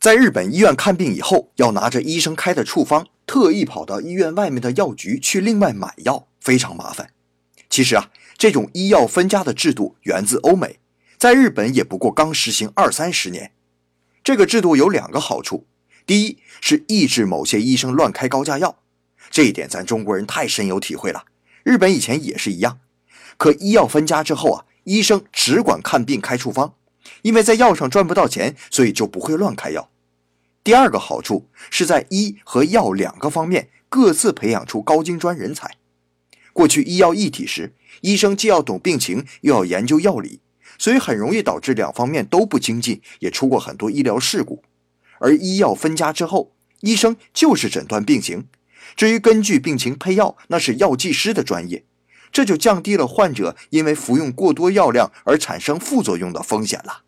在日本医院看病以后，要拿着医生开的处方，特意跑到医院外面的药局去另外买药，非常麻烦。其实啊，这种医药分家的制度源自欧美，在日本也不过刚实行二三十年。这个制度有两个好处：第一是抑制某些医生乱开高价药，这一点咱中国人太深有体会了。日本以前也是一样，可医药分家之后啊，医生只管看病开处方，因为在药上赚不到钱，所以就不会乱开药。第二个好处是在医和药两个方面各自培养出高精专人才。过去医药一体时，医生既要懂病情，又要研究药理，所以很容易导致两方面都不精进，也出过很多医疗事故。而医药分家之后，医生就是诊断病情。至于根据病情配药，那是药剂师的专业，这就降低了患者因为服用过多药量而产生副作用的风险了。